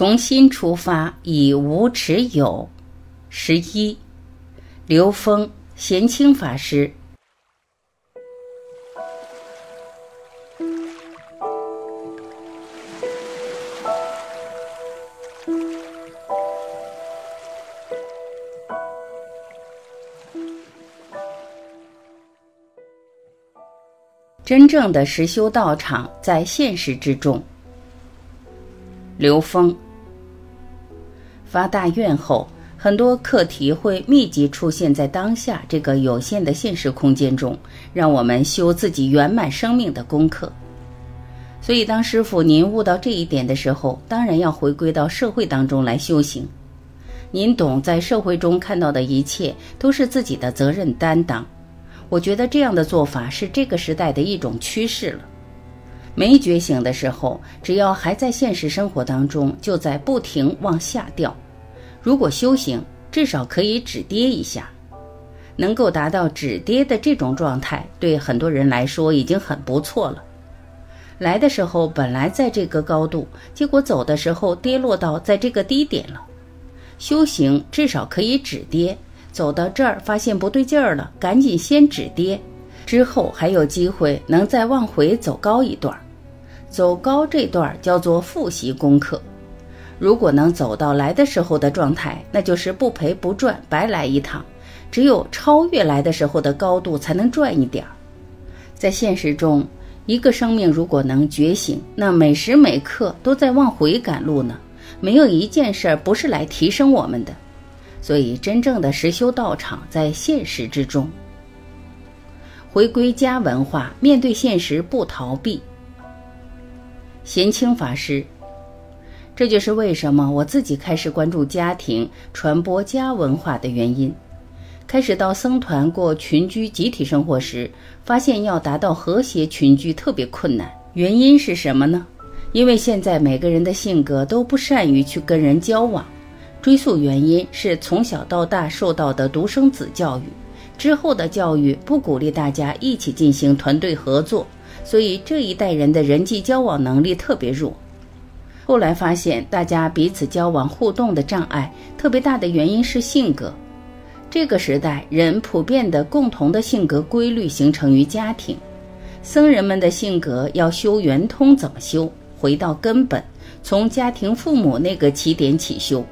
从心出发，以无持有。十一，刘峰贤清法师。真正的实修道场在现实之中。刘峰发大愿后，很多课题会密集出现在当下这个有限的现实空间中，让我们修自己圆满生命的功课。所以，当师傅您悟到这一点的时候，当然要回归到社会当中来修行。您懂，在社会中看到的一切都是自己的责任担当。我觉得这样的做法是这个时代的一种趋势了。没觉醒的时候，只要还在现实生活当中，就在不停往下掉。如果修行，至少可以止跌一下。能够达到止跌的这种状态，对很多人来说已经很不错了。来的时候本来在这个高度，结果走的时候跌落到在这个低点了。修行至少可以止跌。走到这儿，发现不对劲儿了，赶紧先止跌，之后还有机会能再往回走高一段。走高这段叫做复习功课。如果能走到来的时候的状态，那就是不赔不赚，白来一趟。只有超越来的时候的高度，才能赚一点儿。在现实中，一个生命如果能觉醒，那每时每刻都在往回赶路呢。没有一件事儿不是来提升我们的。所以，真正的实修道场在现实之中，回归家文化，面对现实不逃避。贤清法师，这就是为什么我自己开始关注家庭、传播家文化的原因。开始到僧团过群居集体生活时，发现要达到和谐群居特别困难。原因是什么呢？因为现在每个人的性格都不善于去跟人交往。追溯原因是从小到大受到的独生子教育，之后的教育不鼓励大家一起进行团队合作，所以这一代人的人际交往能力特别弱。后来发现，大家彼此交往互动的障碍特别大的原因是性格。这个时代人普遍的共同的性格规律形成于家庭，僧人们的性格要修圆通怎么修？回到根本，从家庭父母那个起点起修。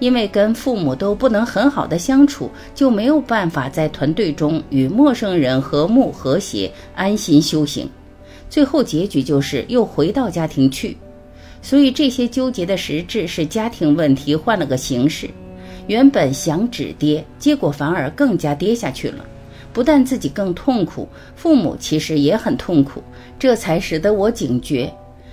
因为跟父母都不能很好的相处，就没有办法在团队中与陌生人和睦和谐、安心修行。最后结局就是又回到家庭去。所以这些纠结的实质是家庭问题换了个形式。原本想止跌，结果反而更加跌下去了。不但自己更痛苦，父母其实也很痛苦。这才使得我警觉。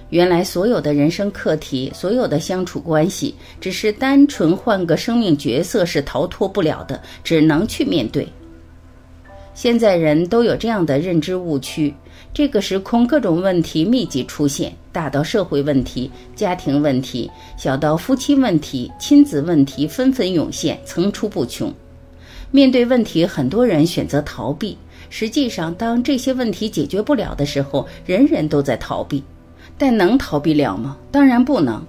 原来所有的人生课题，所有的相处关系，只是单纯换个生命角色是逃脱不了的，只能去面对。现在人都有这样的认知误区：这个时空各种问题密集出现，大到社会问题、家庭问题，小到夫妻问题、亲子问题，纷纷涌现，层出不穷。面对问题，很多人选择逃避。实际上，当这些问题解决不了的时候，人人都在逃避。但能逃避了吗？当然不能。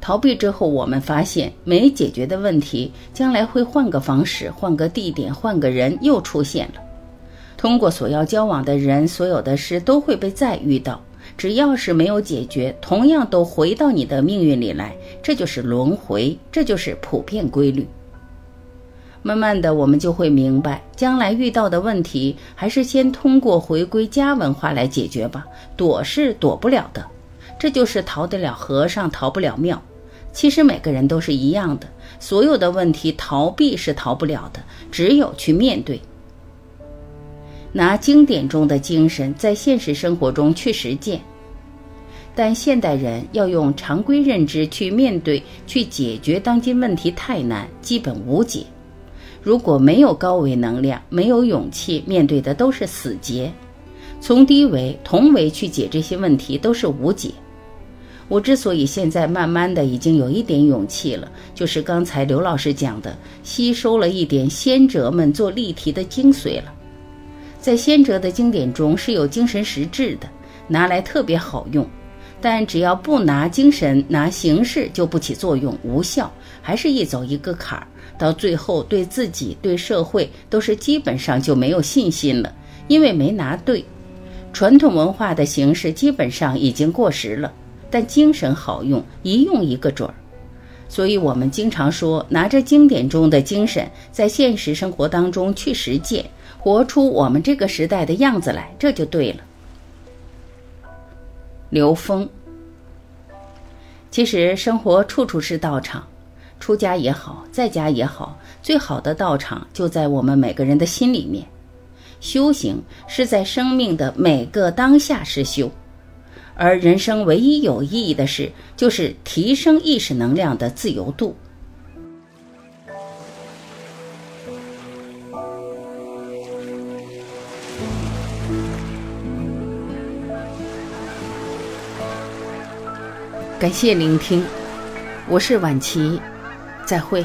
逃避之后，我们发现没解决的问题，将来会换个方式、换个地点、换个人又出现了。通过所要交往的人，所有的事都会被再遇到。只要是没有解决，同样都回到你的命运里来。这就是轮回，这就是普遍规律。慢慢的，我们就会明白，将来遇到的问题，还是先通过回归家文化来解决吧。躲是躲不了的。这就是逃得了和尚逃不了庙。其实每个人都是一样的，所有的问题逃避是逃不了的，只有去面对。拿经典中的精神在现实生活中去实践，但现代人要用常规认知去面对、去解决当今问题太难，基本无解。如果没有高维能量，没有勇气面对的都是死结。从低维、同维去解这些问题都是无解。我之所以现在慢慢的已经有一点勇气了，就是刚才刘老师讲的，吸收了一点先哲们做例题的精髓了。在先哲的经典中是有精神实质的，拿来特别好用。但只要不拿精神，拿形式就不起作用，无效，还是一走一个坎儿，到最后对自己、对社会都是基本上就没有信心了，因为没拿对。传统文化的形式基本上已经过时了，但精神好用，一用一个准儿。所以我们经常说，拿着经典中的精神，在现实生活当中去实践，活出我们这个时代的样子来，这就对了。刘峰，其实生活处处是道场，出家也好，在家也好，最好的道场就在我们每个人的心里面。修行是在生命的每个当下是修，而人生唯一有意义的事，就是提升意识能量的自由度。感谢聆听，我是晚琪，再会。